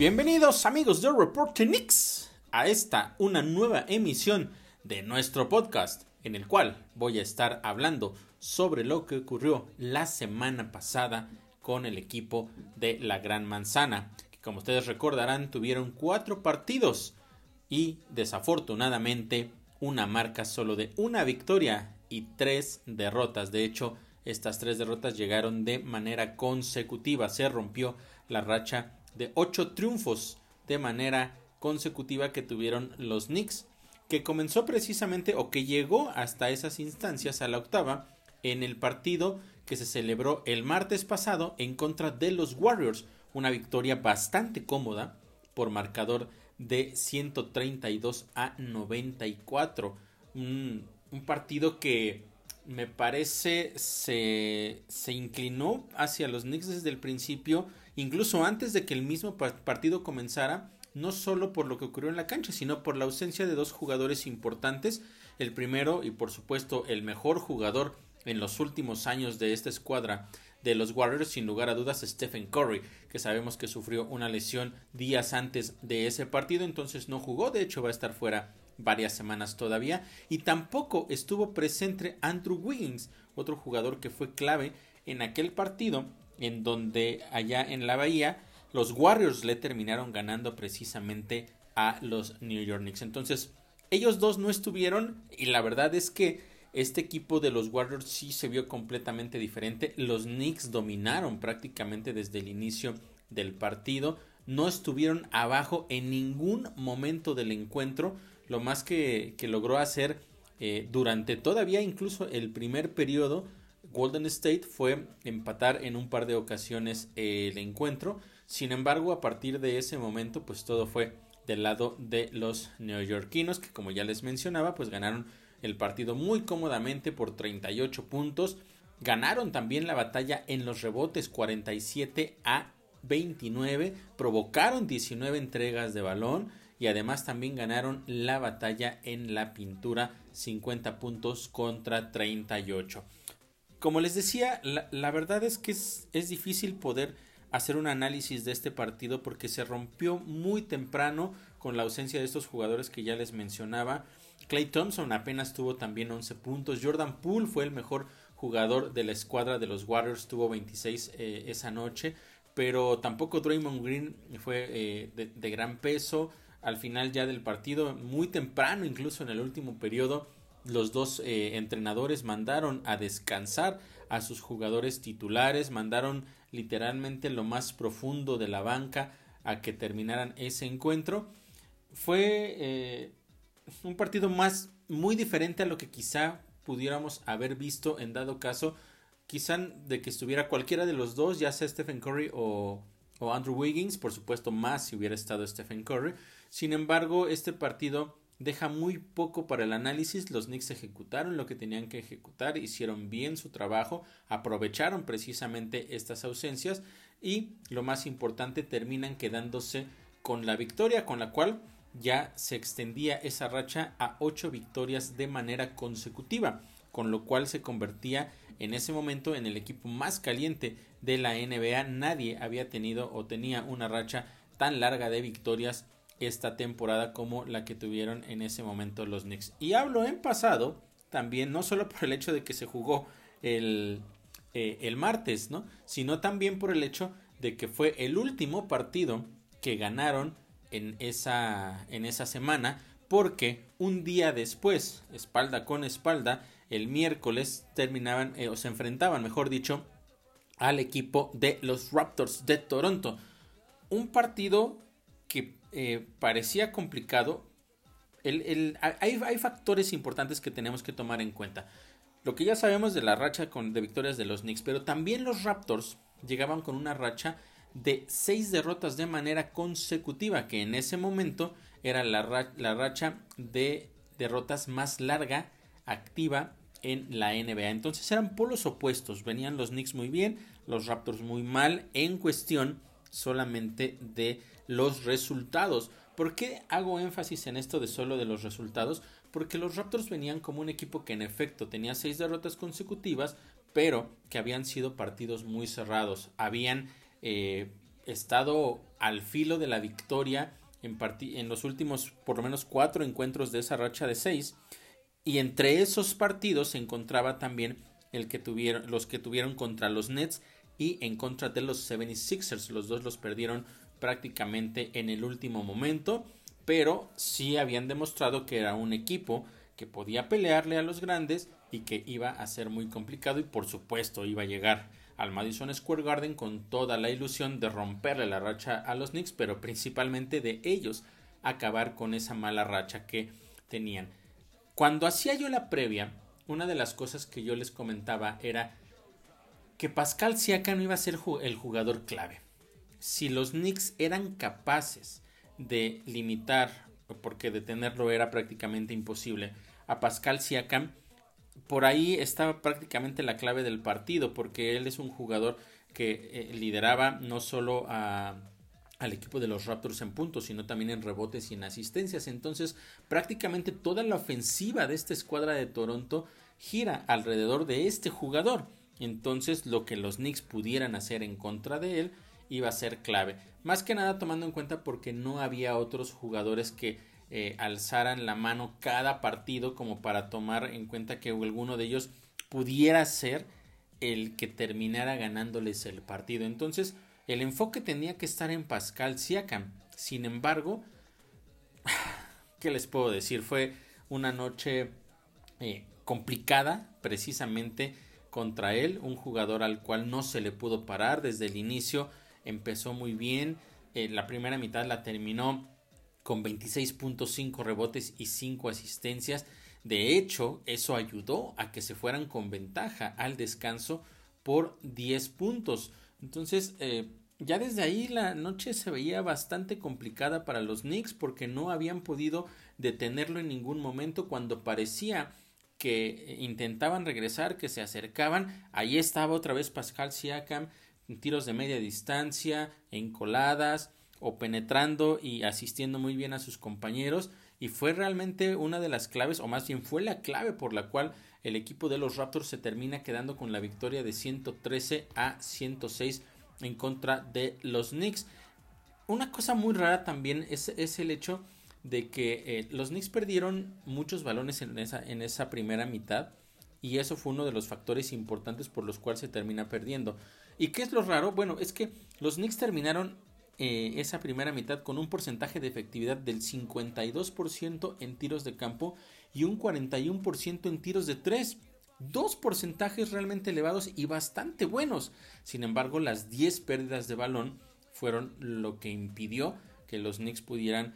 Bienvenidos amigos de Reporte Knicks a esta una nueva emisión de nuestro podcast en el cual voy a estar hablando sobre lo que ocurrió la semana pasada con el equipo de la Gran Manzana, que como ustedes recordarán tuvieron cuatro partidos y desafortunadamente una marca solo de una victoria y tres derrotas. De hecho, estas tres derrotas llegaron de manera consecutiva. Se rompió la racha de ocho triunfos de manera consecutiva que tuvieron los Knicks, que comenzó precisamente o que llegó hasta esas instancias a la octava en el partido que se celebró el martes pasado en contra de los Warriors, una victoria bastante cómoda por marcador de 132 a 94. Un, un partido que me parece se, se inclinó hacia los Knicks desde el principio, incluso antes de que el mismo partido comenzara, no solo por lo que ocurrió en la cancha, sino por la ausencia de dos jugadores importantes. El primero y por supuesto el mejor jugador en los últimos años de esta escuadra de los Warriors, sin lugar a dudas, Stephen Curry, que sabemos que sufrió una lesión días antes de ese partido, entonces no jugó, de hecho va a estar fuera varias semanas todavía, y tampoco estuvo presente Andrew Wiggins, otro jugador que fue clave en aquel partido en donde allá en la bahía los Warriors le terminaron ganando precisamente a los New York Knicks. Entonces, ellos dos no estuvieron y la verdad es que este equipo de los Warriors sí se vio completamente diferente. Los Knicks dominaron prácticamente desde el inicio del partido. No estuvieron abajo en ningún momento del encuentro. Lo más que, logró hacer eh, durante todavía incluso el primer periodo Golden State fue empatar en un par de ocasiones el encuentro. Sin embargo, a partir de ese momento, pues todo fue del lado de los neoyorquinos, que como ya les mencionaba, pues ganaron el partido muy cómodamente por 38 puntos. Ganaron también la batalla en los rebotes 47 a 29, provocaron 19 entregas de balón y además también ganaron la batalla en la pintura 50 puntos contra 38. Como les decía, la, verdad es que es, difícil poder hacer un análisis de este partido porque se rompió muy temprano con la ausencia de estos jugadores que ya les mencionaba. Clay Thompson apenas tuvo también 11 puntos. Jordan Poole fue el mejor jugador de la escuadra de los Warriors, tuvo 26 eh, esa noche. Pero tampoco Draymond Green fue eh, de, gran peso. Al final ya del partido, muy temprano, incluso en el último periodo, los dos eh, entrenadores mandaron a descansar a sus jugadores titulares, mandaron literalmente lo más profundo de la banca a que terminaran ese encuentro. Fue un partido más muy diferente a lo que quizá pudiéramos haber visto en dado caso, quizá de que estuviera cualquiera de los dos, ya sea Stephen Curry o, o Andrew Wiggins, por supuesto más si hubiera estado Stephen Curry. Sin embargo, este partido deja muy poco para el análisis. Los Knicks ejecutaron lo que tenían que ejecutar, hicieron bien su trabajo, aprovecharon precisamente estas ausencias y lo más importante terminan quedándose con la victoria con la cual ya se extendía esa racha a ocho victorias de manera consecutiva, con lo cual se convertía en ese momento en el equipo más caliente de la NBA. Nadie había tenido o tenía una racha tan larga de victorias esta temporada como la que tuvieron en ese momento los Knicks. Y hablo en pasado también, no solo por el hecho de que se jugó el, eh, el martes, ¿no? sino también por el hecho de que fue el último partido que ganaron en esa, en esa semana porque un día después, espalda con espalda, el miércoles terminaban eh, o se enfrentaban, mejor dicho, al equipo de los Raptors de Toronto. Un partido eh, parecía complicado. Hay, factores importantes que tenemos que tomar en cuenta. Lo que ya sabemos de la racha con, de victorias de los Knicks, pero también los Raptors llegaban con una racha de seis derrotas de manera consecutiva, que en ese momento era la, racha de derrotas más larga activa en la NBA. Entonces eran polos opuestos, venían los Knicks muy bien, los Raptors muy mal en cuestión solamente de los resultados. ¿Por qué hago énfasis en esto de solo de los resultados? Porque los Raptors venían como un equipo que en efecto tenía seis derrotas consecutivas, pero que habían sido partidos muy cerrados. Habían eh, estado al filo de la victoria en, en los últimos por lo menos cuatro encuentros de esa racha de seis. Y entre esos partidos se encontraba también el que tuvieron, los que tuvieron contra los Nets y en contra de los 76ers. Los dos los perdieron prácticamente en el último momento, pero sí habían demostrado que era un equipo que podía pelearle a los grandes y que iba a ser muy complicado y por supuesto iba a llegar al Madison Square Garden con toda la ilusión de romperle la racha a los Knicks, pero principalmente de ellos acabar con esa mala racha que tenían. Cuando hacía yo la previa, una de las cosas que yo les comentaba era que Pascal Siakam iba a ser el jugador clave. Si los Knicks eran capaces de limitar, porque detenerlo era prácticamente imposible, a Pascal Siakam, por ahí estaba prácticamente la clave del partido, porque él es un jugador que eh, lideraba no solo al equipo de los Raptors en puntos, sino también en rebotes y en asistencias. Entonces, prácticamente toda la ofensiva de esta escuadra de Toronto gira alrededor de este jugador. Entonces, lo que los Knicks pudieran hacer en contra de él iba a ser clave. Más que nada tomando en cuenta porque no había otros jugadores que eh, alzaran la mano cada partido como para tomar en cuenta que alguno de ellos pudiera ser el que terminara ganándoles el partido. Entonces, el enfoque tenía que estar en Pascal Siakam. Sin embargo, ¿qué les puedo decir? Fue una noche eh, complicada precisamente contra él, un jugador al cual no se le pudo parar desde el inicio, empezó muy bien, eh, la primera mitad la terminó con 26.5 rebotes y 5 asistencias. De hecho, eso ayudó a que se fueran con ventaja al descanso por 10 puntos. Entonces, eh, ya desde ahí la noche se veía bastante complicada para los Knicks porque no habían podido detenerlo en ningún momento cuando parecía que intentaban regresar, que se acercaban. Ahí estaba otra vez Pascal Siakam en tiros de media distancia, en coladas, o penetrando y asistiendo muy bien a sus compañeros y fue realmente una de las claves o más bien fue la clave por la cual el equipo de los Raptors se termina quedando con la victoria de 113 a 106 en contra de los Knicks. Una cosa muy rara también es, es el hecho de que eh, los Knicks perdieron muchos balones en esa, en esa primera mitad y eso fue uno de los factores importantes por los cuales se termina perdiendo. ¿Y qué es lo raro? Bueno, es que los Knicks terminaron eh, esa primera mitad con un porcentaje de efectividad del 52% en tiros de campo y un 41% en tiros de 3. Dos porcentajes realmente elevados y bastante buenos. Sin embargo, las 10 pérdidas de balón fueron lo que impidió que los Knicks pudieran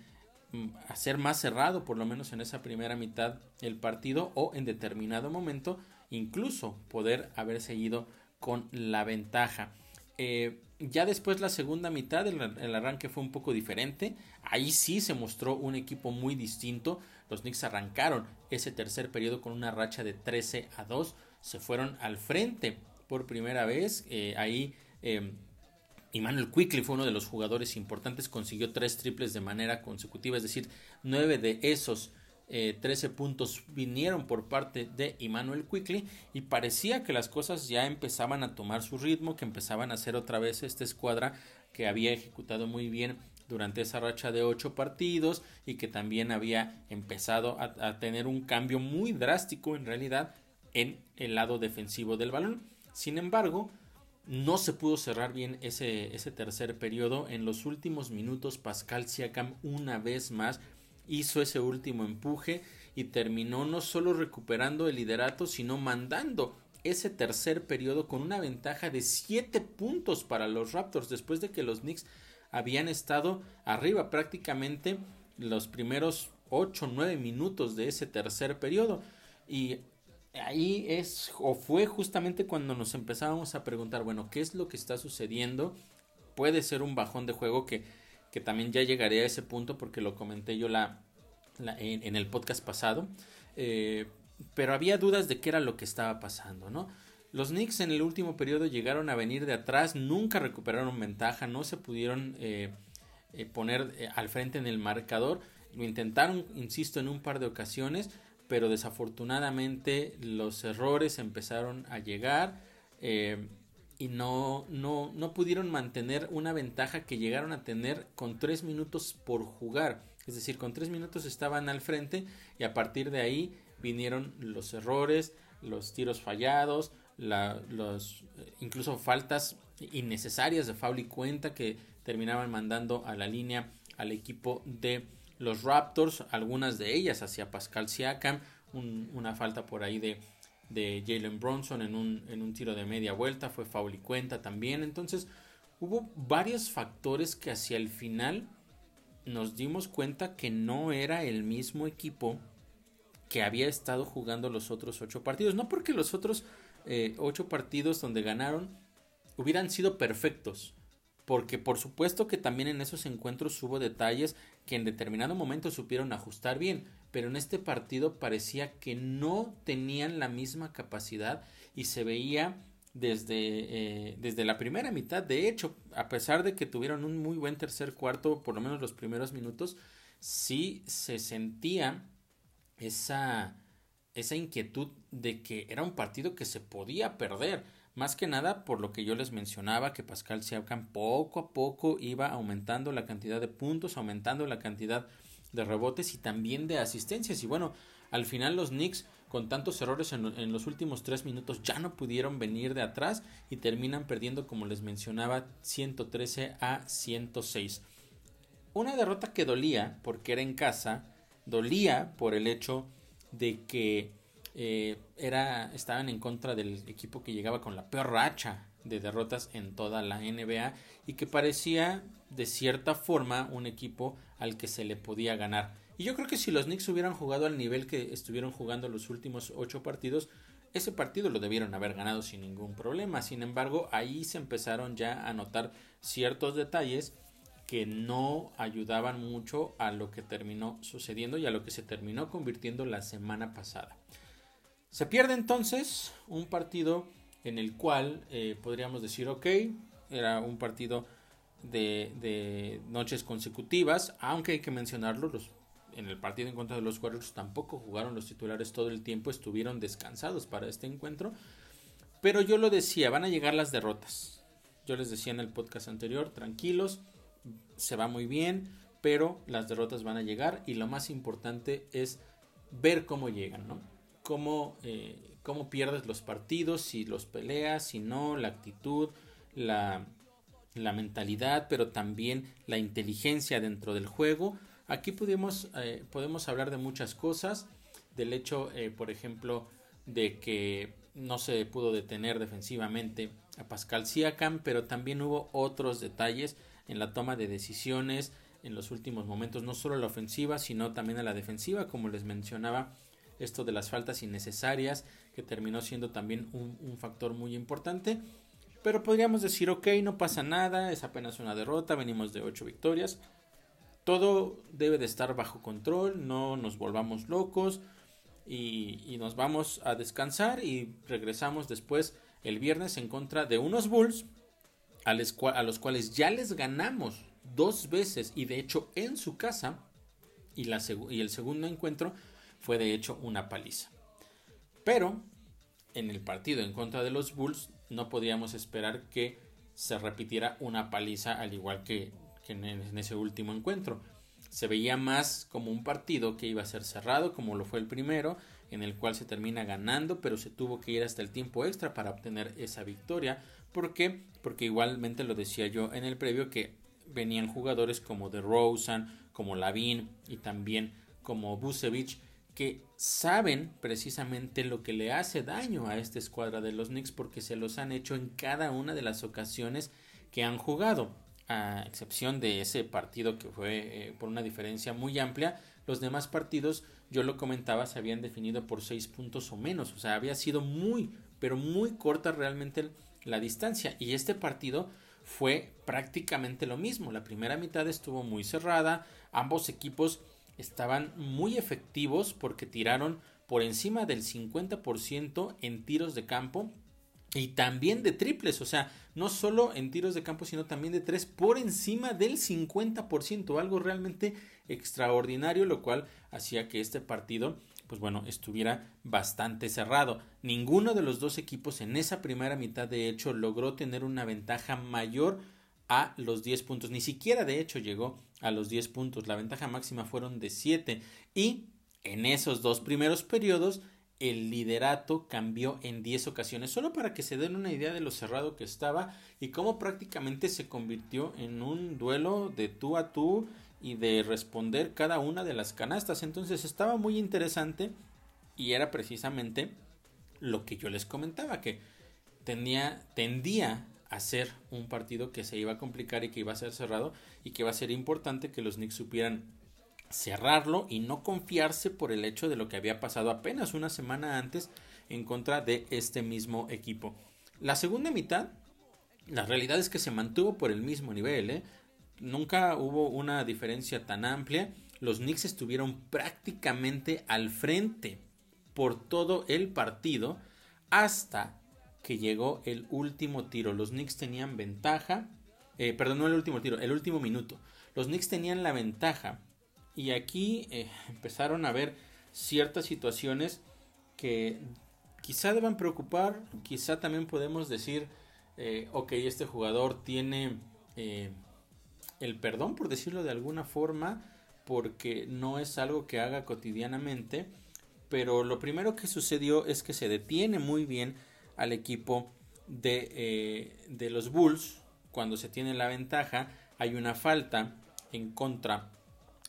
hacer más cerrado, por lo menos en esa primera mitad el partido, o en determinado momento, incluso poder haber seguido con la ventaja. Eh, ya después la segunda mitad, el, arranque fue un poco diferente. Ahí sí se mostró un equipo muy distinto. Los Knicks arrancaron ese tercer periodo con una racha de 13 a 2. Se fueron al frente por primera vez. Eh, ahí eh, Emmanuel Quickly fue uno de los jugadores importantes. Consiguió tres triples de manera consecutiva. Es decir, nueve de esos 13 eh, puntos vinieron por parte de Emmanuel Quickly y parecía que las cosas ya empezaban a tomar su ritmo, que empezaban a hacer otra vez esta escuadra que había ejecutado muy bien durante esa racha de ocho partidos y que también había empezado a tener un cambio muy drástico en realidad en el lado defensivo del balón. Sin embargo, no se pudo cerrar bien ese, ese tercer periodo. En los últimos minutos, Pascal Siakam una vez más hizo ese último empuje y terminó no solo recuperando el liderato, sino mandando ese tercer periodo con una ventaja de 7 puntos para los Raptors después de que los Knicks habían estado arriba prácticamente los primeros 8 9 minutos de ese tercer periodo y ahí es o fue justamente cuando nos empezábamos a preguntar bueno qué es lo que está sucediendo puede ser un bajón de juego que que también ya llegaré a ese punto porque lo comenté yo la, en, el podcast pasado. Eh, pero había dudas de qué era lo que estaba pasando, ¿no? Los Knicks en el último periodo llegaron a venir de atrás, nunca recuperaron ventaja, no se pudieron eh, eh, poner al frente en el marcador. Lo intentaron, insisto, en un par de ocasiones, pero desafortunadamente los errores empezaron a llegar y no, no, no pudieron mantener una ventaja que llegaron a tener con tres minutos por jugar. Es decir, con tres minutos estaban al frente y a partir de ahí vinieron los errores, los tiros fallados, los, incluso faltas innecesarias de foul y cuenta que terminaban mandando a la línea al equipo de los Raptors, algunas de ellas hacia Pascal Siakam, una falta por ahí de de Jalen Bronson en un, en un tiro de media vuelta, fue foul y cuenta también. Entonces hubo varios factores que hacia el final nos dimos cuenta que no era el mismo equipo que había estado jugando los otros ocho partidos. No porque los otros eh, ocho partidos donde ganaron hubieran sido perfectos. Porque por supuesto que también en esos encuentros hubo detalles que en determinado momento supieron ajustar bien pero en este partido parecía que no tenían la misma capacidad y se veía desde, eh, desde la primera mitad. De hecho, a pesar de que tuvieron un muy buen tercer cuarto, por lo menos los primeros minutos, sí se sentía esa, esa inquietud de que era un partido que se podía perder. Más que nada por lo que yo les mencionaba, que Pascal Siakam poco a poco iba aumentando la cantidad de puntos, aumentando la cantidad de rebotes y también de asistencias. Y bueno, al final los Knicks con tantos errores en, los últimos tres minutos ya no pudieron venir de atrás y terminan perdiendo, como les mencionaba, 113 a 106. Una derrota que dolía porque era en casa, dolía por el hecho de que eh, era, estaban en contra del equipo que llegaba con la peor racha de derrotas en toda la NBA y que parecía de cierta forma un equipo al que se le podía ganar. Y yo creo que si los Knicks hubieran jugado al nivel que estuvieron jugando los últimos ocho partidos, ese partido lo debieron haber ganado sin ningún problema. Sin embargo, ahí se empezaron ya a notar ciertos detalles que no ayudaban mucho a lo que terminó sucediendo y a lo que se terminó convirtiendo la semana pasada. Se pierde entonces un partido en el cual eh, podríamos decir, ok, era un partido de, noches consecutivas, aunque hay que mencionarlo, los, en el partido en contra de los Warriors tampoco jugaron los titulares todo el tiempo, estuvieron descansados para este encuentro, pero yo lo decía, van a llegar las derrotas. Yo les decía en el podcast anterior, tranquilos, se va muy bien, pero las derrotas van a llegar y lo más importante es ver cómo llegan, ¿no? Cómo, eh, cómo pierdes los partidos, si los peleas, si no, la actitud, la, la mentalidad, pero también la inteligencia dentro del juego. Aquí podemos, eh, podemos hablar de muchas cosas, del hecho, eh, por ejemplo, de que no se pudo detener defensivamente a Pascal Siakam, pero también hubo otros detalles en la toma de decisiones en los últimos momentos, no solo a la ofensiva, sino también a la defensiva, como les mencionaba, esto de las faltas innecesarias, que terminó siendo también un, factor muy importante. Pero podríamos decir, ok, no pasa nada, es apenas una derrota, venimos de 8 victorias. Todo debe de estar bajo control, no nos volvamos locos y, nos vamos a descansar y regresamos después el viernes en contra de unos Bulls a, los cuales ya les ganamos dos veces y de hecho en su casa y el segundo encuentro fue de hecho una paliza. Pero en el partido en contra de los Bulls no podíamos esperar que se repitiera una paliza al igual que, en, ese último encuentro. Se veía más como un partido que iba a ser cerrado, como lo fue el primero, en el cual se termina ganando, pero se tuvo que ir hasta el tiempo extra para obtener esa victoria. ¿Por qué? Porque igualmente lo decía yo en el previo que venían jugadores como de Rosen, como Lavin y también como Busevich que saben precisamente lo que le hace daño a esta escuadra de los Knicks porque se los han hecho en cada una de las ocasiones que han jugado. A excepción de ese partido que fue eh, por una diferencia muy amplia, los demás partidos, yo lo comentaba, se habían definido por seis puntos o menos. O sea, había sido muy, pero muy corta realmente la distancia. Y este partido fue prácticamente lo mismo. La primera mitad estuvo muy cerrada. Ambos equipos estaban muy efectivos porque tiraron por encima del 50% en tiros de campo y también de triples, o sea, no solo en tiros de campo, sino también de tres por encima del 50%, algo realmente extraordinario, lo cual hacía que este partido pues bueno, estuviera bastante cerrado. Ninguno de los dos equipos en esa primera mitad, de hecho, logró tener una ventaja mayor a los 10 puntos. Ni siquiera, de hecho, llegó a los 10 puntos. La ventaja máxima fueron de 7. Y en esos dos primeros periodos, el liderato cambió en 10 ocasiones, solo para que se den una idea de lo cerrado que estaba y cómo prácticamente se convirtió en un duelo de tú a tú y de responder cada una de las canastas. Entonces estaba muy interesante y era precisamente lo que yo les comentaba, que tenía, tendía a ser un partido que se iba a complicar y que iba a ser cerrado y que iba a ser importante que los Knicks supieran cerrarlo y no confiarse por el hecho de lo que había pasado apenas una semana antes en contra de este mismo equipo. La segunda mitad, la realidad es que se mantuvo por el mismo nivel, ¿eh? nunca hubo una diferencia tan amplia. Los Knicks estuvieron prácticamente al frente por todo el partido hasta que llegó el último tiro. Los Knicks tenían ventaja, eh, perdón, no el último tiro, el último minuto. Los Knicks tenían la ventaja y aquí eh, empezaron a ver ciertas situaciones que quizá deban preocupar, quizá también podemos decir, eh, ok, este jugador tiene el perdón, por decirlo de alguna forma, porque no es algo que haga cotidianamente, pero lo primero que sucedió es que se detiene muy bien al equipo de, eh, de los Bulls cuando se tiene la ventaja. Hay una falta en contra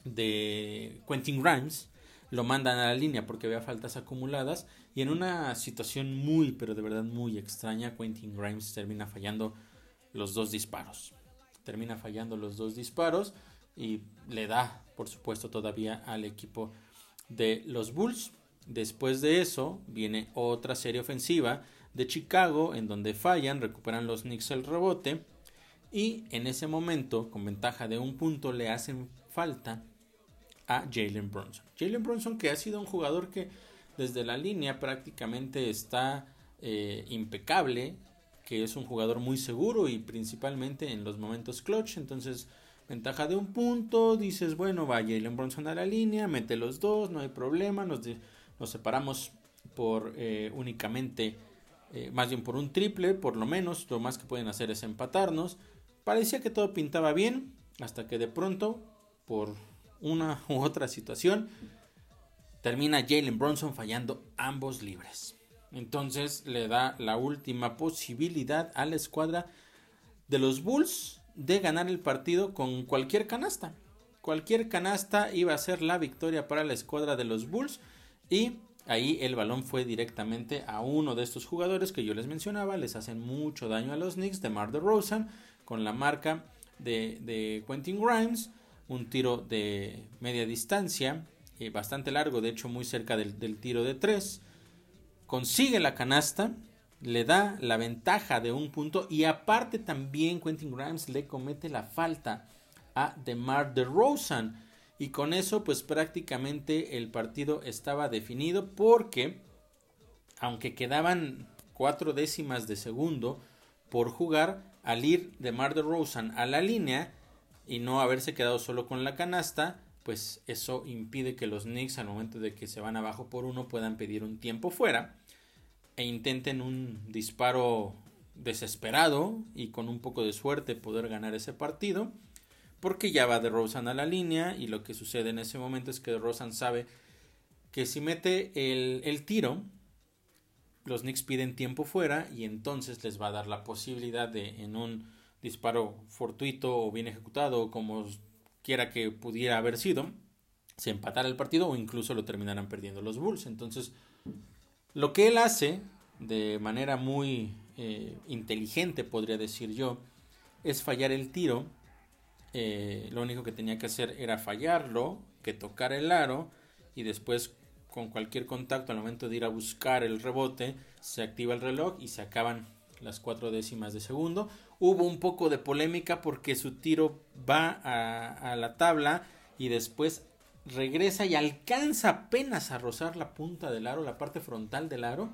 de Quentin Grimes. Lo mandan a la línea porque había faltas acumuladas. Y en una situación muy, pero de verdad muy extraña, Quentin Grimes termina fallando los dos disparos termina fallando los dos disparos y le da, por supuesto, todavía al equipo de los Bulls. Después de eso viene otra serie ofensiva de Chicago en donde fallan, recuperan los Knicks el rebote y en ese momento, con ventaja de un punto, le hacen falta a Jalen Brunson. Jalen Brunson que ha sido un jugador que desde la línea prácticamente está eh, impecable, que es un jugador muy seguro y principalmente en los momentos clutch. Entonces, ventaja de un punto, dices, bueno, va Jalen Bronson a la línea, mete los dos, no hay problema, nos, nos separamos por eh, únicamente, eh, más bien por un triple, por lo menos, lo más que pueden hacer es empatarnos. Parecía que todo pintaba bien, hasta que de pronto, por una u otra situación, termina Jalen Bronson fallando ambos libres. Entonces le da la última posibilidad a la escuadra de los Bulls de ganar el partido con cualquier canasta. Cualquier canasta iba a ser la victoria para la escuadra de los Bulls y ahí el balón fue directamente a uno de estos jugadores que yo les mencionaba, les hacen mucho daño a los Knicks de Mar de Rosen con la marca de, Quentin Grimes, un tiro de media distancia, eh, bastante largo, de hecho muy cerca del, tiro de tres. Consigue la canasta, le da la ventaja de un punto y aparte también Quentin Grimes le comete la falta a DeMar DeRozan y con eso pues prácticamente el partido estaba definido porque aunque quedaban cuatro décimas de segundo por jugar al ir DeMar DeRozan a la línea y no haberse quedado solo con la canasta pues eso impide que los Knicks al momento de que se van abajo por uno puedan pedir un tiempo fuera e intenten un disparo desesperado y con un poco de suerte poder ganar ese partido porque ya va de Rosen a la línea y lo que sucede en ese momento es que Rosen sabe que si mete el, el tiro los Knicks piden tiempo fuera y entonces les va a dar la posibilidad de en un disparo fortuito o bien ejecutado o como quiera que pudiera haber sido, se empatara el partido o incluso lo terminaran perdiendo los Bulls. Entonces, lo que él hace de manera muy eh, inteligente, podría decir yo, es fallar el tiro. Eh, lo único que tenía que hacer era fallarlo, que tocar el aro y después con cualquier contacto al momento de ir a buscar el rebote se activa el reloj y se acaban las cuatro décimas de segundo. Hubo un poco de polémica porque su tiro va a, la tabla y después regresa y alcanza apenas a rozar la punta del aro, la parte frontal del aro.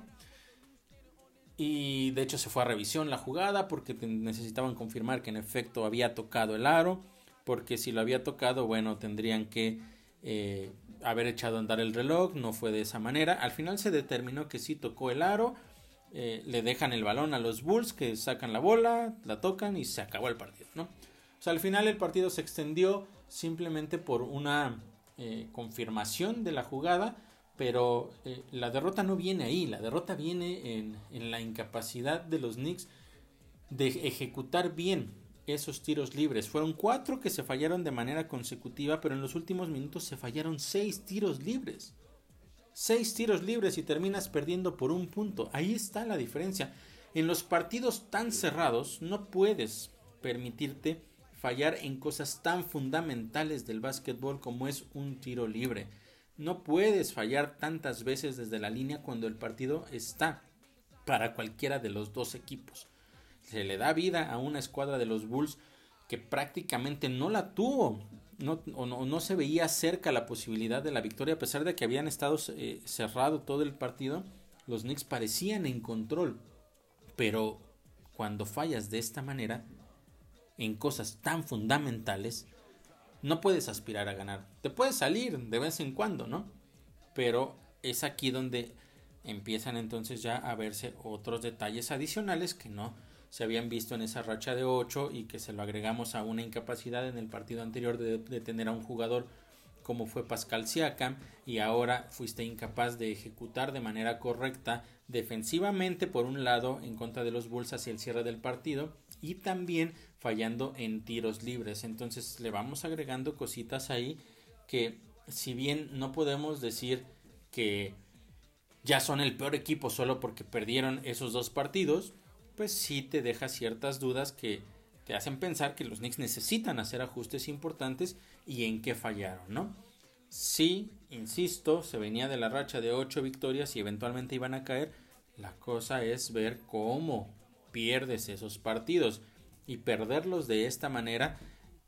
Y de hecho se fue a revisión la jugada porque necesitaban confirmar que en efecto había tocado el aro. Porque si lo había tocado, bueno, tendrían que eh, haber echado a andar el reloj, no fue de esa manera. Al final se determinó que sí tocó el aro, eh, le dejan el balón a los Bulls que sacan la bola, la tocan y se acabó el partido, ¿no? O sea, al final el partido se extendió simplemente por una eh, confirmación de la jugada, pero la derrota no viene ahí, la derrota viene en, en la incapacidad de los Knicks de ejecutar bien esos tiros libres. Fueron cuatro que se fallaron de manera consecutiva, pero en los últimos minutos se fallaron seis tiros libres. Seis tiros libres y terminas perdiendo por un punto. Ahí está la diferencia. En los partidos tan cerrados no puedes permitirte fallar en cosas tan fundamentales del básquetbol como es un tiro libre. No puedes fallar tantas veces desde la línea cuando el partido está para cualquiera de los dos equipos se le da vida a una escuadra de los Bulls que prácticamente no la tuvo. No, o no, se veía cerca la posibilidad de la victoria, a pesar de que habían estado eh, cerrado todo el partido, los Knicks parecían en control. Pero cuando fallas de esta manera, en cosas tan fundamentales, no puedes aspirar a ganar. Te puedes salir de vez en cuando, ¿no? Pero es aquí donde empiezan entonces ya a verse otros detalles adicionales que no se habían visto en esa racha de 8 y que se lo agregamos a una incapacidad en el partido anterior de, tener a un jugador como fue Pascal Siakam y ahora fuiste incapaz de ejecutar de manera correcta defensivamente por un lado en contra de los Bulls hacia el cierre del partido y también fallando en tiros libres. Entonces le vamos agregando cositas ahí que si bien no podemos decir que ya son el peor equipo solo porque perdieron esos dos partidos pues sí te deja ciertas dudas que te hacen pensar que los Knicks necesitan hacer ajustes importantes y en qué fallaron, ¿no? Sí, insisto, se venía de la racha de 8 victorias y eventualmente iban a caer. La cosa es ver cómo pierdes esos partidos y perderlos de esta manera.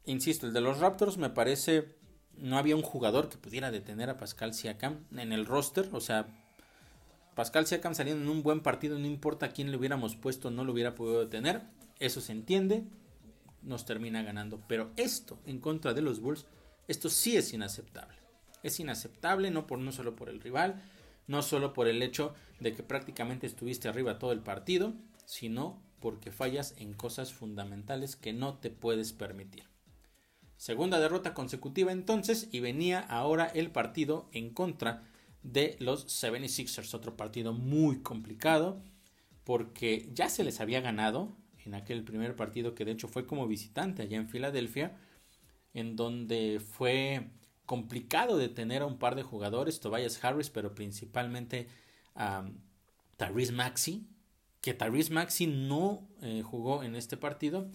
Insisto, el de los Raptors me parece no había un jugador que pudiera detener a Pascal Siakam en el roster, o sea, Pascal Siakam saliendo en un buen partido, no importa quién le hubiéramos puesto, no lo hubiera podido detener. Eso se entiende, nos termina ganando. Pero esto en contra de los Bulls, esto sí es inaceptable. Es inaceptable no, por, no solo por el rival, no solo por el hecho de que prácticamente estuviste arriba todo el partido, sino porque fallas en cosas fundamentales que no te puedes permitir. Segunda derrota consecutiva entonces y venía ahora el partido en contra de los 76ers. Otro partido muy complicado porque ya se les había ganado en aquel primer partido que de hecho fue como visitante allá en Filadelfia, en donde fue complicado de tener a un par de jugadores, Tobias Harris, pero principalmente a Tyrese Maxi, que Tyrese Maxi no eh, jugó en este partido.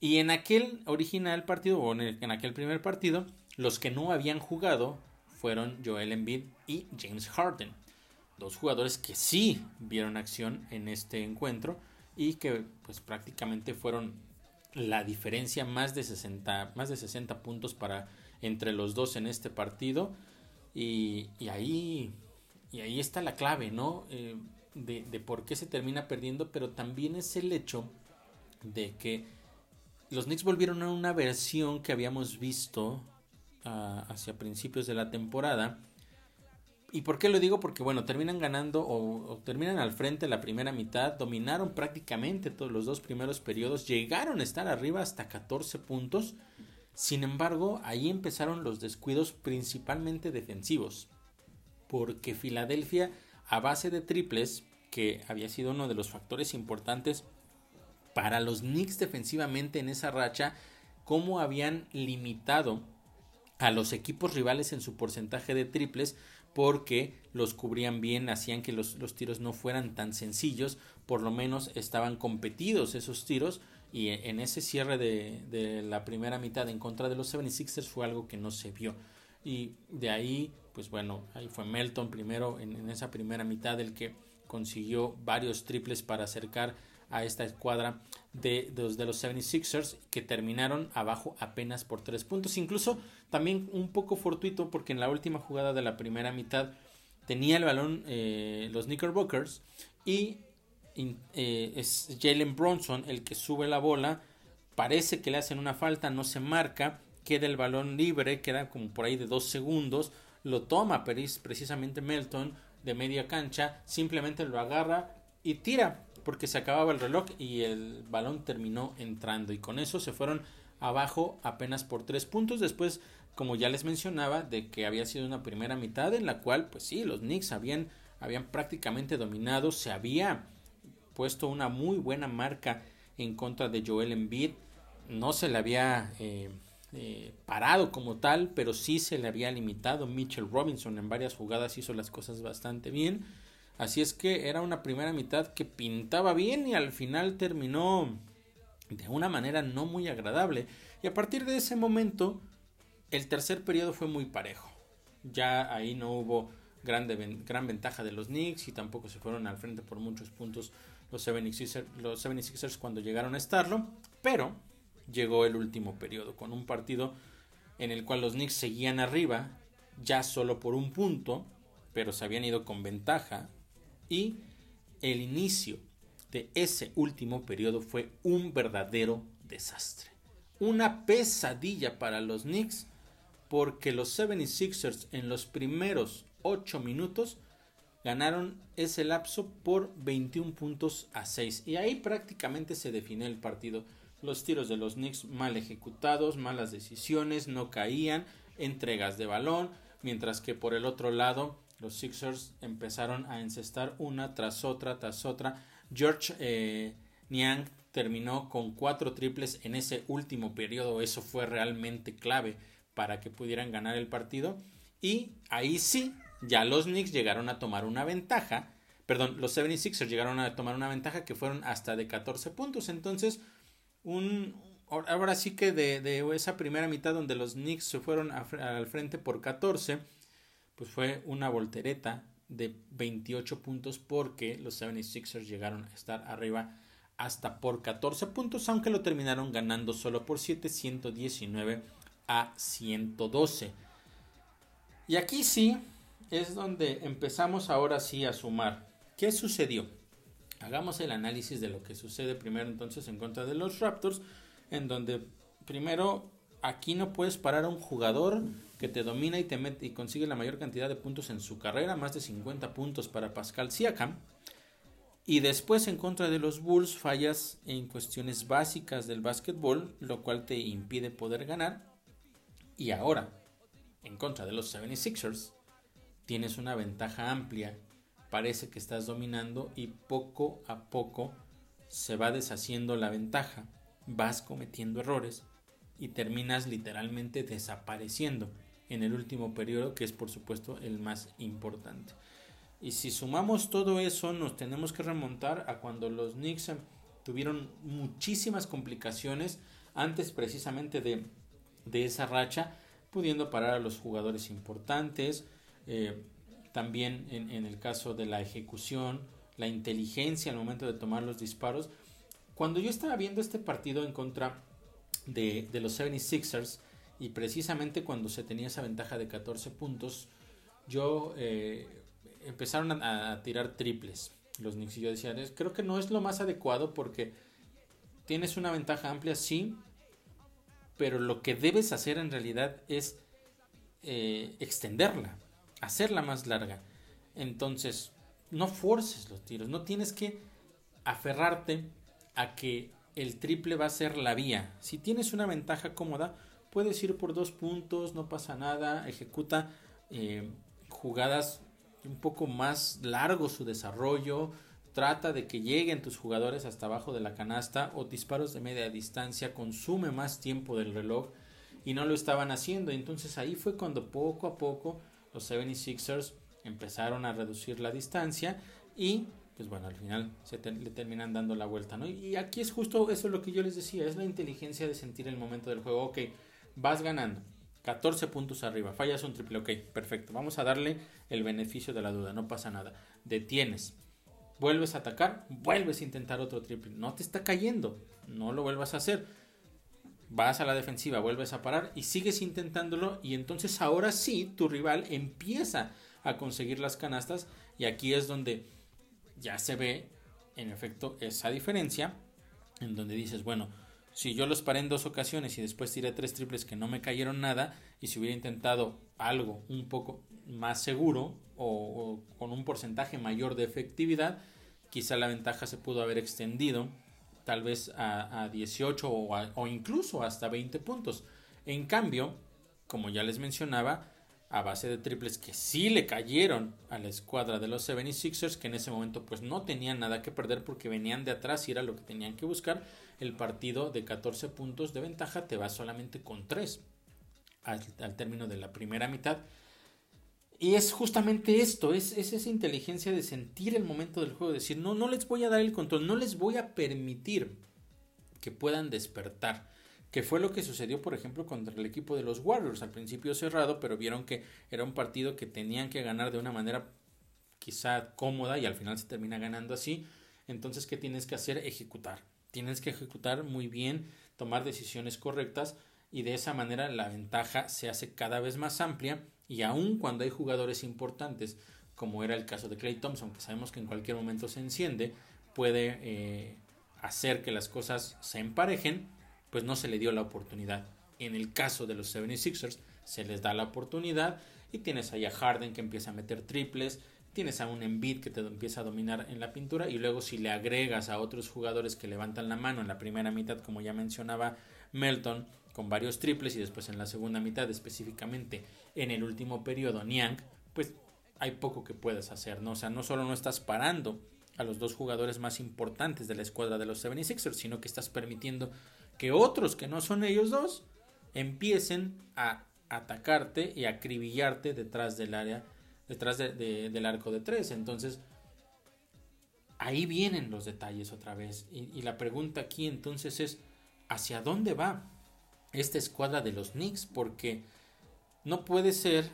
Y en aquel original partido, o en aquel primer partido, los que no habían jugado fueron Joel Embiid y James Harden. Dos jugadores que sí vieron acción en este encuentro y que pues prácticamente fueron la diferencia más de 60, más de 60 puntos para entre los dos en este partido y, ahí y ahí está la clave no eh, de, de, por qué se termina perdiendo pero también es el hecho de que los Knicks volvieron a una versión que habíamos visto hacia principios de la temporada. ¿Y por qué lo digo? Porque bueno, terminan ganando o, terminan al frente la primera mitad, dominaron prácticamente todos los dos primeros periodos, llegaron a estar arriba hasta 14 puntos. Sin embargo, ahí empezaron los descuidos principalmente defensivos, porque Filadelfia a base de triples, que había sido uno de los factores importantes para los Knicks defensivamente en esa racha, cómo habían limitado a los equipos rivales en su porcentaje de triples porque los cubrían bien, hacían que los, tiros no fueran tan sencillos, por lo menos estaban competidos esos tiros y en ese cierre de, la primera mitad en contra de los 76ers fue algo que no se vio. Y de ahí, pues bueno, ahí fue Melton primero en, en esa primera mitad el que consiguió varios triples para acercar a esta escuadra de, los 76ers que terminaron abajo apenas por tres puntos. Incluso también un poco fortuito porque en la última jugada de la primera mitad tenía el balón eh, los Knickerbockers y eh, es Jalen Bronson el que sube la bola. Parece que le hacen una falta, no se marca, queda el balón libre, queda como por ahí de dos segundos. lo toma precisamente Melton de media cancha, simplemente lo agarra y tira porque se acababa el reloj y el balón terminó entrando y con eso se fueron abajo apenas por tres puntos después como ya les mencionaba de que había sido una primera mitad en la cual pues sí los Knicks habían habían prácticamente dominado se había puesto una muy buena marca en contra de Joel Embiid no se le había eh, eh, parado como tal, pero sí se le había limitado. Mitchell Robinson en varias jugadas hizo las cosas bastante bien. Así es que era una primera mitad que pintaba bien y al final terminó de una manera no muy agradable. Y a partir de ese momento, el tercer periodo fue muy parejo. Ya ahí no hubo grande, gran ventaja de los Knicks y tampoco se fueron al frente por muchos puntos los 76ers, los 76ers cuando llegaron a estarlo. Pero llegó el último periodo, con un partido en el cual los Knicks seguían arriba, ya solo por un punto, pero se habían ido con ventaja, y el inicio de ese último periodo fue un verdadero desastre. Una pesadilla para los Knicks, porque los 76ers en los primeros 8 minutos ganaron ese lapso por 21 puntos a 6. Y ahí prácticamente se definió el partido. Los tiros de los Knicks mal ejecutados, malas decisiones, no caían, entregas de balón, mientras que por el otro lado los Sixers empezaron a encestar una tras otra, tras otra. George eh, Niang terminó con cuatro triples en ese último periodo, eso fue realmente clave para que pudieran ganar el partido. Y ahí sí, ya los Knicks llegaron a tomar una ventaja, perdón, los 76ers llegaron a tomar una ventaja que fueron hasta de 14 puntos, entonces un ahora sí que de, esa primera mitad donde los Knicks se fueron al frente por 14, pues fue una voltereta de 28 puntos porque los 76ers llegaron a estar arriba hasta por 14 puntos, aunque lo terminaron ganando solo por 7, 119 a 112. Y aquí sí es donde empezamos ahora sí a sumar. ¿Qué sucedió? Hagamos el análisis de lo que sucede primero entonces en contra de los Raptors, en donde primero aquí no puedes parar a un jugador que te domina y te mete y consigue la mayor cantidad de puntos en su carrera, más de 50 puntos para Pascal Siakam. Y después en contra de los Bulls fallas en cuestiones básicas del básquetbol, lo cual te impide poder ganar. Y ahora, en contra de los 76ers, tienes una ventaja amplia parece que estás dominando y poco a poco se va deshaciendo la ventaja, vas cometiendo errores y terminas literalmente desapareciendo en el último periodo que es por supuesto el más importante. Y si sumamos todo eso nos tenemos que remontar a cuando los Knicks tuvieron muchísimas complicaciones antes precisamente de, de esa racha, pudiendo parar a los jugadores importantes, eh, también en, el caso de la ejecución, la inteligencia al momento de tomar los disparos. Cuando yo estaba viendo este partido en contra de, los 76ers y precisamente cuando se tenía esa ventaja de 14 puntos, yo eh, empezaron a, tirar triples los Knicks y yo decía, creo que no es lo más adecuado porque tienes una ventaja amplia, sí, pero lo que debes hacer en realidad es eh, extenderla hacerla más larga. Entonces, no forces los tiros, no tienes que aferrarte a que el triple va a ser la vía. Si tienes una ventaja cómoda, puedes ir por dos puntos, no pasa nada, ejecuta eh, jugadas un poco más largo su desarrollo, trata de que lleguen tus jugadores hasta abajo de la canasta o disparos de media distancia, consume más tiempo del reloj y no lo estaban haciendo. Entonces ahí fue cuando poco a poco los 76ers empezaron a reducir la distancia y pues bueno, al final se le terminan dando la vuelta, ¿no? Y aquí es justo eso lo que yo les decía, es la inteligencia de sentir el momento del juego. Ok, vas ganando, 14 puntos arriba, fallas un triple, ok, perfecto, vamos a darle el beneficio de la duda, no pasa nada. Detienes, vuelves a atacar, vuelves a intentar otro triple, no te está cayendo, no lo vuelvas a hacer vas a la defensiva, vuelves a parar y sigues intentándolo y entonces ahora sí tu rival empieza a conseguir las canastas y aquí es donde ya se ve en efecto esa diferencia en donde dices, bueno, si yo los paré en dos ocasiones y después tiré tres triples que no me cayeron nada y si hubiera intentado algo un poco más seguro o, con un porcentaje mayor de efectividad, quizá la ventaja se pudo haber extendido tal vez a, 18 o, o, incluso hasta 20 puntos. En cambio, como ya les mencionaba, a base de triples que sí le cayeron a la escuadra de los 76ers, que en ese momento pues no tenían nada que perder porque venían de atrás y era lo que tenían que buscar, el partido de 14 puntos de ventaja te va solamente con 3 al, término de la primera mitad. Y es justamente esto, es, es, esa inteligencia de sentir el momento del juego, decir, no, no les voy a dar el control, no les voy a permitir que puedan despertar que fue lo que sucedió, por ejemplo, contra el equipo de los Warriors, al principio cerrado, pero vieron que era un partido que tenían que ganar de una manera quizá cómoda y al final se termina ganando así. Entonces, ¿qué tienes que hacer? Ejecutar. Tienes que ejecutar muy bien, tomar decisiones correctas y de esa manera la ventaja se hace cada vez más amplia y aun cuando hay jugadores importantes, como era el caso de Clay Thompson, que sabemos que en cualquier momento se enciende, puede eh, hacer que las cosas se emparejen pues no se le dio la oportunidad. En el caso de los 76ers, se les da la oportunidad y tienes ahí a Harden que empieza a meter triples, tienes a un Embiid que te empieza a dominar en la pintura y luego si le agregas a otros jugadores que levantan la mano en la primera mitad, como ya mencionaba Melton, con varios triples y después en la segunda mitad específicamente en el último periodo Niang, pues hay poco que puedes hacer, ¿no? O sea, no solo no estás parando a los dos jugadores más importantes de la escuadra de los 76ers, sino que estás permitiendo que otros que no son ellos dos empiecen a atacarte y acribillarte detrás del área, detrás del arco de tres. Entonces, ahí vienen los detalles otra vez. Y, y, la pregunta aquí entonces es, ¿hacia dónde va esta escuadra de los Knicks? Porque no puede ser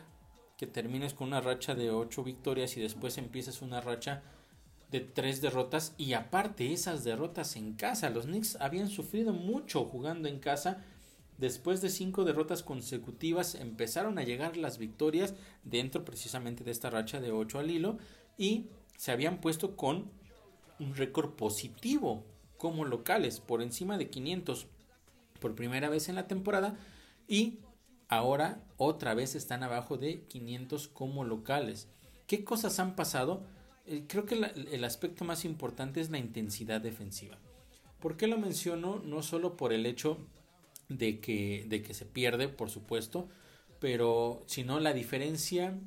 que termines con una racha de ocho victorias y después empieces una racha de tres derrotas y aparte esas derrotas en casa. Los Knicks habían sufrido mucho jugando en casa. Después de cinco derrotas consecutivas empezaron a llegar las victorias dentro precisamente de esta racha de 8 al hilo y se habían puesto con un récord positivo como locales por encima de 500 por primera vez en la temporada y ahora otra vez están abajo de 500 como locales. ¿Qué cosas han pasado? Eh, creo que el aspecto más importante es la intensidad defensiva. ¿Por qué lo menciono? No solo por el hecho de que, de que se pierde, por supuesto, pero sino la diferencia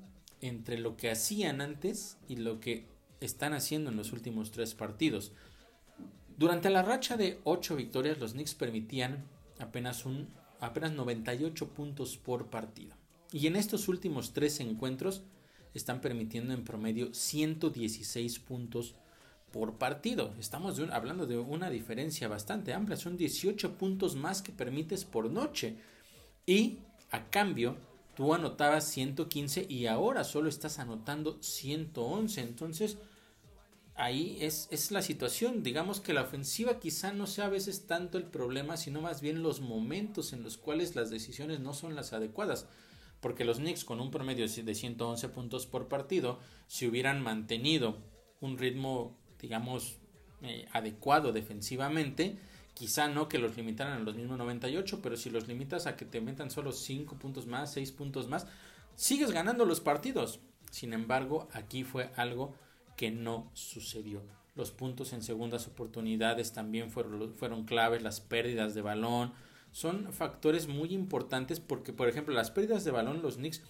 entre lo que hacían antes y lo que están haciendo en los últimos tres partidos. Durante la racha de ocho victorias, los Knicks permitían apenas, un, apenas 98 puntos por partido. Y en estos últimos tres encuentros, están permitiendo en promedio 116 puntos por partido. Estamos hablando de una diferencia bastante amplia. Son 18 puntos más que permites por noche. Y a cambio, tú anotabas 115 y ahora solo estás anotando 111. Entonces, ahí es, es la situación. Digamos que la ofensiva quizá no sea a veces tanto el problema, sino más bien los momentos en los cuales las decisiones no son las adecuadas porque los Knicks con un promedio de 111 puntos por partido, si hubieran mantenido un ritmo, digamos, eh, adecuado defensivamente, quizá no que los limitaran a los mismos 98, pero si los limitas a que te metan solo 5 puntos más, 6 puntos más, sigues ganando los partidos. Sin embargo, aquí fue algo que no sucedió. Los puntos en segundas oportunidades también fueron, fueron claves, las pérdidas de balón, son factores muy importantes porque, por ejemplo, las pérdidas de balón, los Knicks,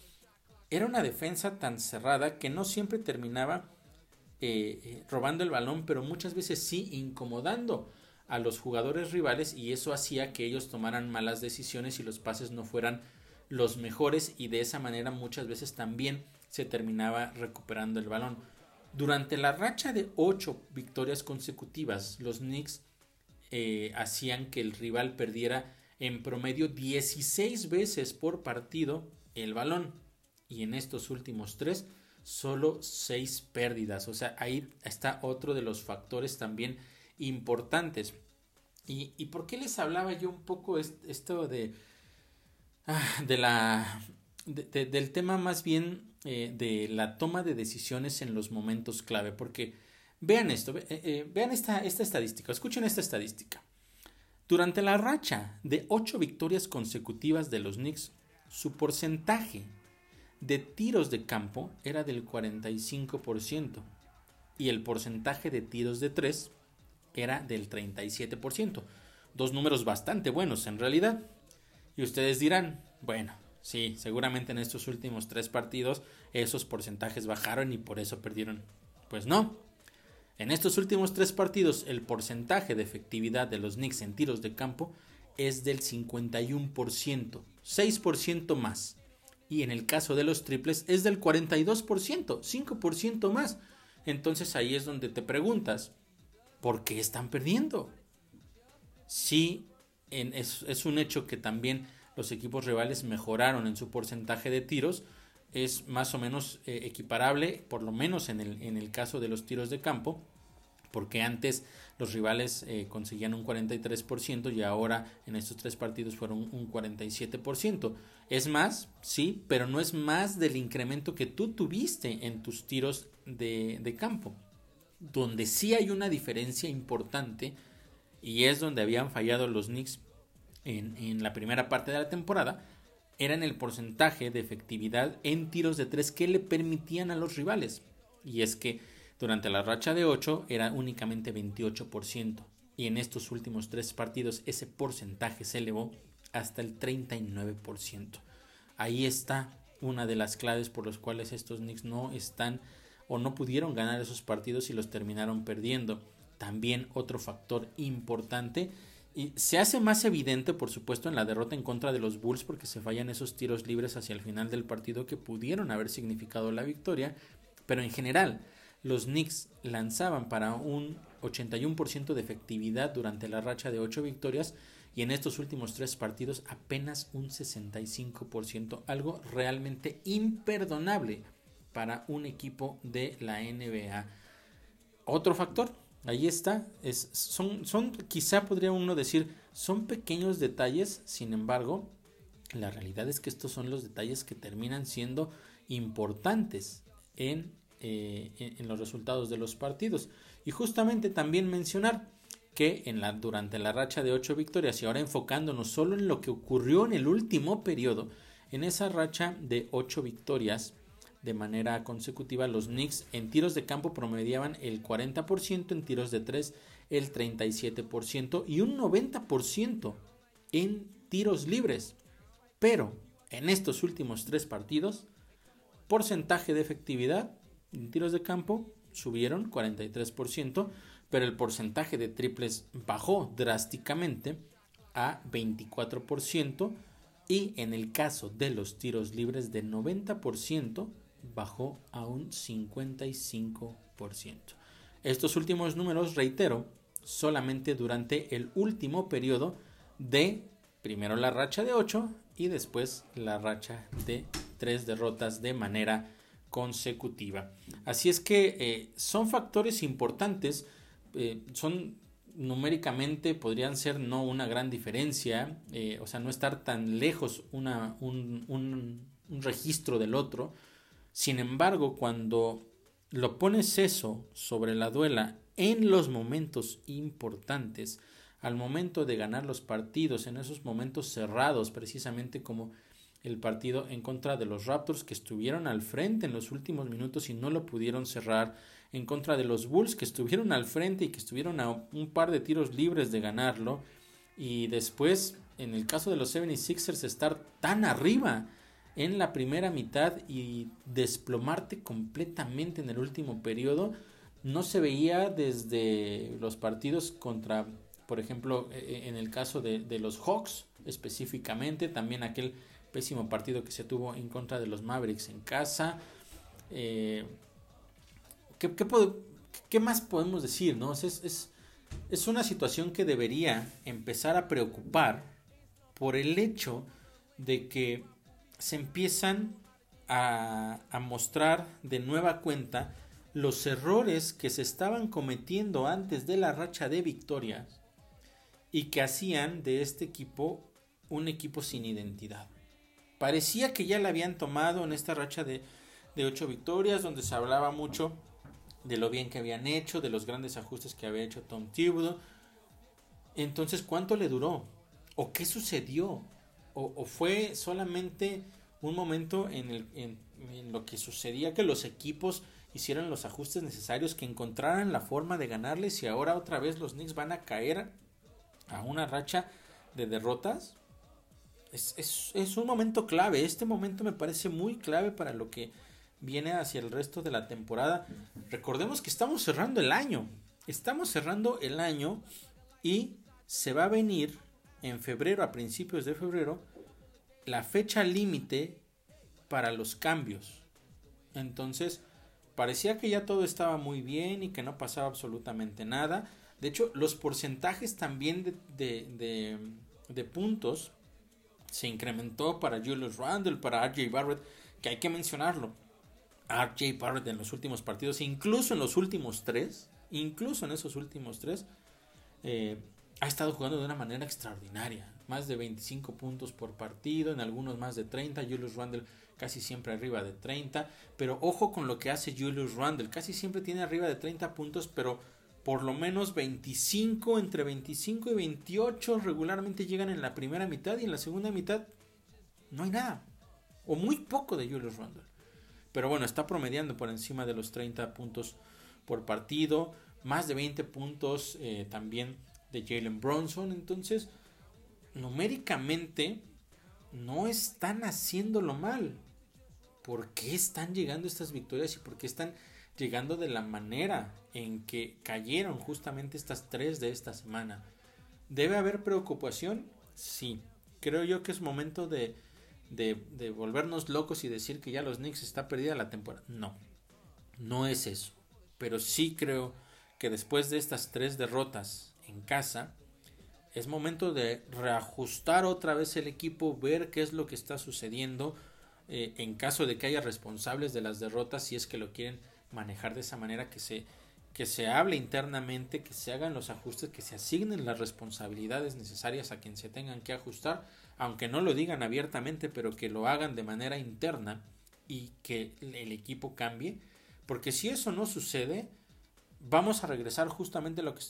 era una defensa tan cerrada que no siempre terminaba eh, eh, robando el balón, pero muchas veces sí incomodando a los jugadores rivales y eso hacía que ellos tomaran malas decisiones y los pases no fueran los mejores y de esa manera muchas veces también se terminaba recuperando el balón. Durante la racha de ocho victorias consecutivas, los Knicks eh, hacían que el rival perdiera en promedio 16 veces por partido el balón. Y en estos últimos tres, solo 6 pérdidas. O sea, ahí está otro de los factores también importantes. ¿Y, y por qué les hablaba yo un poco esto de, ah, de la, del tema más bien eh, de la toma de decisiones en los momentos clave? Porque vean esto, eh, eh, vean esta, esta estadística, escuchen esta estadística. Durante la racha de ocho victorias consecutivas de los Knicks, su porcentaje de tiros de campo era del 45% y el porcentaje de tiros de 3 era del 37%. Dos números bastante buenos en realidad. Y ustedes dirán, bueno, sí, seguramente en estos últimos tres partidos esos porcentajes bajaron y por eso perdieron. Pues no. En estos últimos tres partidos el porcentaje de efectividad de los Knicks en tiros de campo es del 51%, 6% más. Y en el caso de los triples es del 42%, 5% más. Entonces ahí es donde te preguntas, ¿por qué están perdiendo? Sí, es, un hecho que también los equipos rivales mejoraron en su porcentaje de tiros, es más o menos eh, equiparable, por lo menos en el, en el caso de los tiros de campo, porque antes los rivales eh, conseguían un 43% y ahora en estos tres partidos fueron un 47%. Es más, sí, pero no es más del incremento que tú tuviste en tus tiros de, campo. Donde sí hay una diferencia importante y es donde habían fallado los Knicks en, en la primera parte de la temporada, era en el porcentaje de efectividad en tiros de tres que le permitían a los rivales. Y es que durante la racha de 8 era únicamente 28% y en estos últimos tres partidos ese porcentaje se elevó hasta el 39%. Ahí está una de las claves por las cuales estos Knicks no están o no pudieron ganar esos partidos y los terminaron perdiendo. También otro factor importante y se hace más evidente, por supuesto, en la derrota en contra de los Bulls porque se fallan esos tiros libres hacia el final del partido que pudieron haber significado la victoria, pero en general los Knicks lanzaban para un 81% de efectividad durante la racha de 8 victorias y en estos últimos tres partidos apenas un 65%, algo realmente imperdonable para un equipo de la NBA. Otro factor, ahí está, es, son, son, quizá podría uno decir, son pequeños detalles, sin embargo, la realidad es que estos son los detalles que terminan siendo importantes en eh, en los resultados de los partidos. Y justamente también mencionar que en la, durante la racha de ocho victorias y ahora enfocándonos solo en lo que ocurrió en el último periodo, en esa racha de ocho victorias de manera consecutiva, los Knicks en tiros de campo promediaban el 40%, en tiros de tres el 37% y un 90% en tiros libres. Pero en estos últimos tres partidos, porcentaje de efectividad en tiros de campo subieron 43%, pero el porcentaje de triples bajó drásticamente a 24% y en el caso de los tiros libres de 90% bajó a un 55%. Estos últimos números, reitero, solamente durante el último periodo de primero la racha de 8 y después la racha de 3 derrotas de manera consecutiva. Así es que eh, son factores importantes, eh, son numéricamente podrían ser no una gran diferencia, eh, o sea, no estar tan lejos un, un registro del otro. Sin embargo, cuando lo pones eso sobre la duela en los momentos importantes, al momento de ganar los partidos, en esos momentos cerrados, precisamente como el partido en contra de los Raptors que estuvieron al frente en los últimos minutos y no lo pudieron cerrar, en contra de los Bulls que estuvieron al frente y que estuvieron a un par de tiros libres de ganarlo. Y después en el caso de los 76ers estar tan arriba en la primera mitad y desplomarte completamente en el último periodo no se veía desde los partidos contra por ejemplo e, e, en el caso de, de los Hawks específicamente también aquel pésimo partido que se tuvo en contra de los Mavericks en casa. Eh, ¿qué, más podemos decir? No? Es, una situación que debería empezar a preocupar por el hecho de que se empiezan a, a mostrar de nueva cuenta los errores que se estaban cometiendo antes de la racha de victorias y que hacían de este equipo un equipo sin identidad. Parecía que ya la habían tomado en esta racha de, de ocho victorias, donde se hablaba mucho de lo bien que habían hecho, de los grandes ajustes que había hecho Tom Thibodeau. Entonces, ¿cuánto le duró? ¿O qué sucedió? ¿O, fue solamente un momento en el, en lo que sucedía que los equipos hicieran los ajustes necesarios, que encontraran la forma de ganarles y ahora otra vez los Knicks van a caer a una racha de derrotas. Es, es, es un momento clave, este momento me parece muy clave para lo que viene hacia el resto de la temporada. Recordemos que estamos cerrando el año, estamos cerrando el año y se va a venir en febrero, a principios de febrero, la fecha límite para los cambios. Entonces, parecía que ya todo estaba muy bien y que no pasaba absolutamente nada. De hecho, los porcentajes también de, de, puntos se incrementó para Julius Randle, para RJ Barrett, que hay que mencionarlo. RJ Barrett en los últimos partidos, incluso en los últimos tres, incluso en esos últimos tres, eh, ha estado jugando de una manera extraordinaria. Más de 25 puntos por partido, en algunos más de 30. Julius Randle casi siempre arriba de 30. Pero ojo con lo que hace Julius Randle. Casi siempre tiene arriba de 30 puntos, pero por lo menos 25, entre 25 y 28 regularmente llegan en la primera mitad y en la segunda mitad no hay nada. O muy poco de Julius Randle. Pero bueno, está promediando por encima de los 30 puntos por partido. Más de 20 puntos eh, también de Jalen Bronson. Entonces, numéricamente, no están haciéndolo mal. ¿Por qué están llegando estas victorias y por qué están llegando de la manera en que cayeron justamente estas tres de esta semana? ¿Debe haber preocupación? Sí. Creo yo que es momento de, de, de volvernos locos y decir que ya los Knicks está perdida la temporada. No, no es eso. Pero sí creo que después de estas tres derrotas en casa, es momento de reajustar otra vez el equipo, ver qué es lo que está sucediendo eh, en caso de que haya responsables de las derrotas, si es que lo quieren manejar de esa manera, que se, que se hable internamente, que se hagan los ajustes, que se asignen las responsabilidades necesarias a quien se tengan que ajustar, aunque no lo digan abiertamente, pero que lo hagan de manera interna y que el equipo cambie, porque si eso no sucede, vamos a regresar justamente a lo que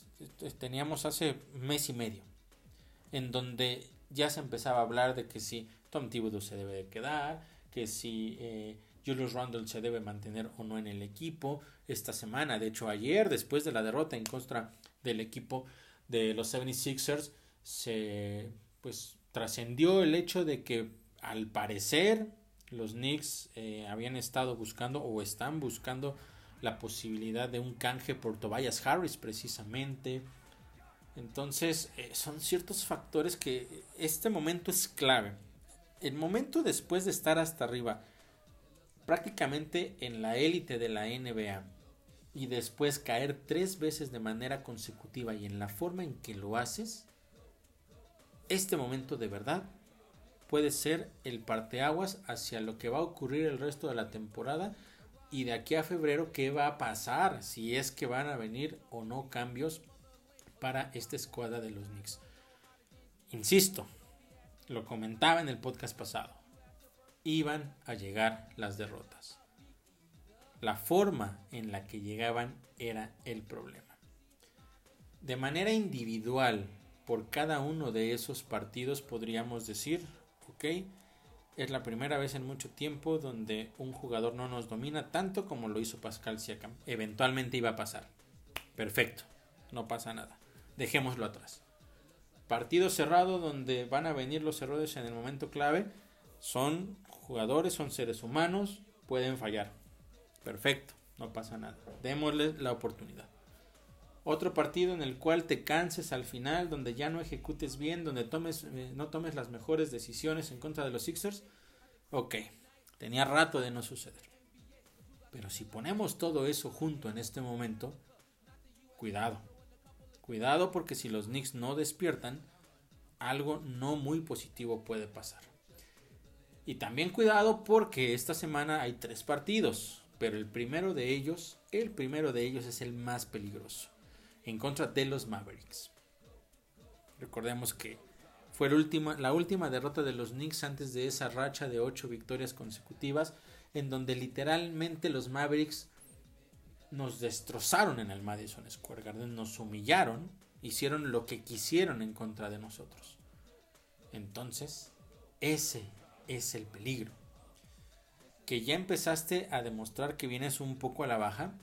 teníamos hace mes y medio, en donde ya se empezaba a hablar de que si Tom Thibodeau se debe de quedar, que si eh, Julius Randle se debe mantener o no en el equipo. Esta semana, de hecho ayer, después de la derrota en contra del equipo de los 76ers, se pues trascendió el hecho de que al parecer los Knicks eh, habían estado buscando o están buscando la posibilidad de un canje por Tobias Harris precisamente. Entonces eh, son ciertos factores que este momento es clave. El momento después de estar hasta arriba, prácticamente en la élite de la NBA, y después caer tres veces de manera consecutiva y en la forma en que lo haces, este momento de verdad puede ser el parteaguas hacia lo que va a ocurrir el resto de la temporada y de aquí a febrero qué va a pasar, si es que van a venir o no cambios para esta escuadra de los Knicks. Insisto, lo comentaba en el podcast pasado, iban a llegar las derrotas. La forma en la que llegaban era el problema. De manera individual, por cada uno de esos partidos podríamos decir, ok, es la primera vez en mucho tiempo donde un jugador no nos domina tanto como lo hizo Pascal Siakam. Eventualmente iba a pasar. Perfecto, no pasa nada. Dejémoslo atrás. Partido cerrado donde van a venir los errores en el momento clave. Son jugadores, son seres humanos, pueden fallar. Perfecto, no pasa nada. Démosles la oportunidad. Otro partido en el cual te canses al final, donde ya no ejecutes bien, donde eh, no tomes las mejores decisiones en contra de los Sixers. Ok, tenía rato de no suceder. Pero si ponemos todo eso junto en este momento, cuidado. Cuidado porque si los Knicks no despiertan, algo no muy positivo puede pasar. Y también cuidado porque esta semana hay tres partidos, pero el primero de ellos, el primero de ellos es el más peligroso en contra de los Mavericks. Recordemos que fue la última, la última derrota de los Knicks antes de esa racha de ocho victorias consecutivas, en donde literalmente los Mavericks nos destrozaron en el Madison Square Garden, nos humillaron, hicieron lo que quisieron en contra de nosotros. Entonces, ese es el peligro que ya empezaste a demostrar que vienes un poco a la baja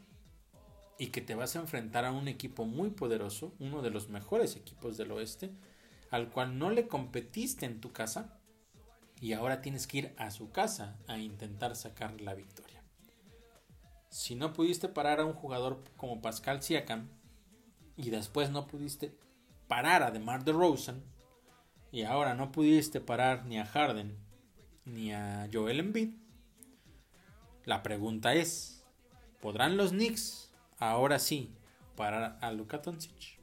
y que te vas a enfrentar a un equipo muy poderoso, uno de los mejores equipos del oeste, al cual no le competiste en tu casa y ahora tienes que ir a su casa a intentar sacar la victoria. Si no pudiste parar a un jugador como Pascal Siakam y después no pudiste parar a DeMar DeRozan y ahora no pudiste parar ni a Harden ni a Joel Embiid, la pregunta es, ¿podrán los Knicks ahora sí parar a Luka Doncic?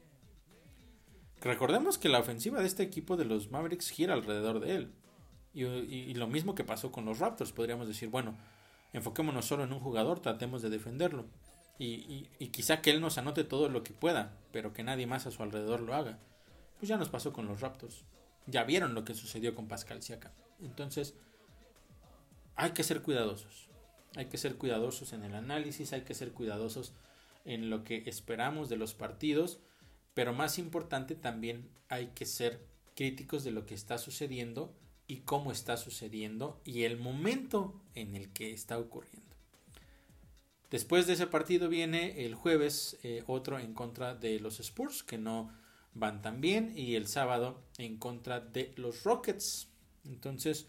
Recordemos que la ofensiva de este equipo de los Mavericks gira alrededor de él. Y, lo mismo que pasó con los Raptors, podríamos decir, bueno, enfoquémonos solo en un jugador, tratemos de defenderlo. Y, y, quizá que él nos anote todo lo que pueda, pero que nadie más a su alrededor lo haga. Pues ya nos pasó con los Raptors. Ya vieron lo que sucedió con Pascal Siakam. Entonces, hay que ser cuidadosos. Hay que ser cuidadosos en el análisis, hay que ser cuidadosos en lo que esperamos de los partidos, pero más importante también hay que ser críticos de lo que está sucediendo y cómo está sucediendo y el momento en el que está ocurriendo. Después de ese partido viene el jueves eh, otro en contra de los Spurs que no van tan bien y el sábado en contra de los Rockets. Entonces,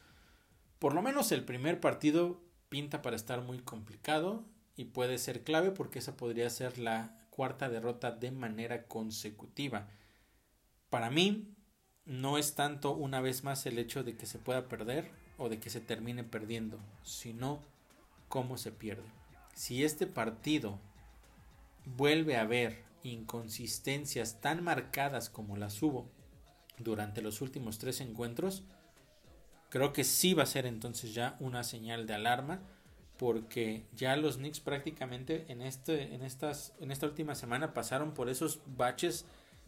por lo menos el primer partido pinta para estar muy complicado y puede ser clave porque esa podría ser la cuarta derrota de manera consecutiva. Para mí, no es tanto una vez más el hecho de que se pueda perder o de que se termine perdiendo, sino cómo se pierde. Si este partido vuelve a haber inconsistencias tan marcadas como las hubo durante los últimos tres encuentros, creo que sí va a ser entonces ya una señal de alarma porque ya los Knicks prácticamente en este en estas en esta última semana pasaron por esos baches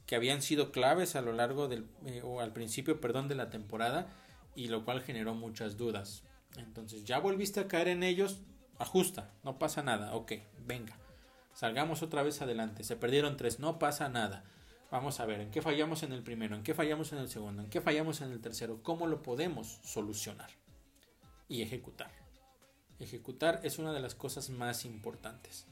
que habían sido claves a lo largo del, eh, o al principio, perdón, de la temporada y lo cual generó muchas dudas. Entonces, ya volviste a caer en ellos, ajusta, no pasa nada, ok, venga, salgamos otra vez adelante, se perdieron tres, no pasa nada. Vamos a ver, ¿en qué fallamos en el primero? ¿En qué fallamos en el segundo? ¿En qué fallamos en el tercero? ¿Cómo lo podemos solucionar? Y ejecutar. Ejecutar es una de las cosas más importantes.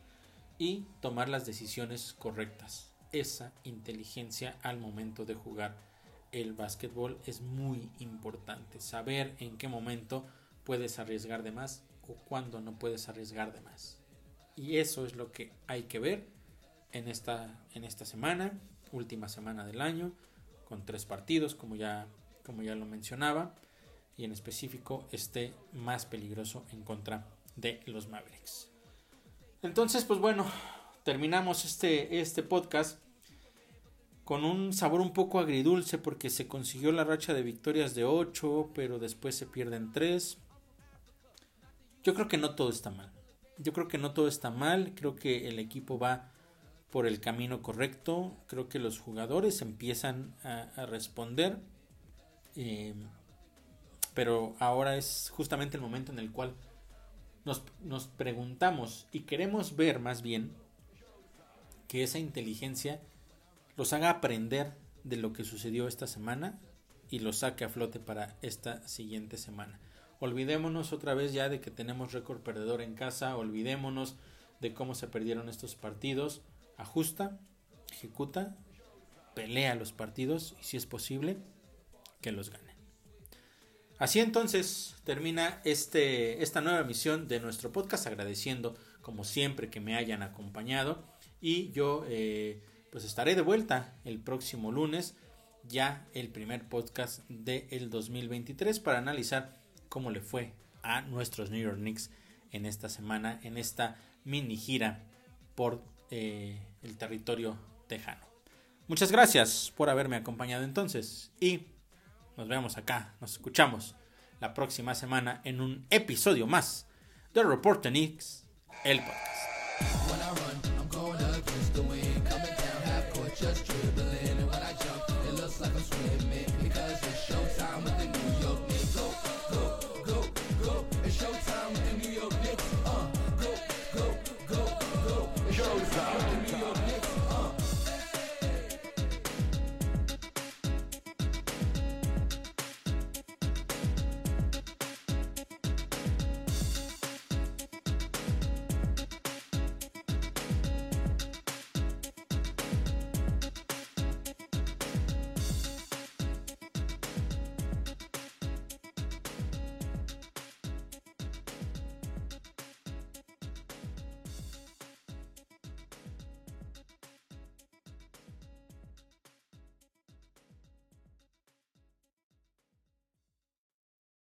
Y tomar las decisiones correctas esa inteligencia al momento de jugar el básquetbol es muy importante. Saber en qué momento puedes arriesgar de más o cuándo no puedes arriesgar de más. Y eso es lo que hay que ver en esta, en esta semana, última semana del año, con tres partidos, como ya, como ya lo mencionaba, y en específico este más peligroso en contra de los Mavericks. Entonces, pues bueno, terminamos este, este podcast con un sabor un poco agridulce porque se consiguió la racha de victorias de 8, pero después se pierden 3. Yo creo que no todo está mal. Yo creo que no todo está mal, creo que el equipo va por el camino correcto, creo que los jugadores empiezan a, responder, eh, pero ahora es justamente el momento en el cual nos, nos preguntamos y queremos ver más bien que esa inteligencia los haga aprender de lo que sucedió esta semana y los saque a flote para esta siguiente semana. Olvidémonos otra vez ya de que tenemos récord perdedor en casa, olvidémonos de cómo se perdieron estos partidos, ajusta, ejecuta, pelea los partidos y si es posible que los gane. Así entonces termina este, esta nueva emisión de nuestro podcast agradeciendo como siempre que me hayan acompañado y yo eh, pues estaré de vuelta el próximo lunes, ya el primer podcast del 2023 para analizar cómo le fue a nuestros New York Knicks en esta semana, en esta mini gira por eh, el territorio tejano. Muchas gracias por haberme acompañado entonces y nos vemos acá, nos escuchamos la próxima semana en un episodio más de Report Knicks, el podcast.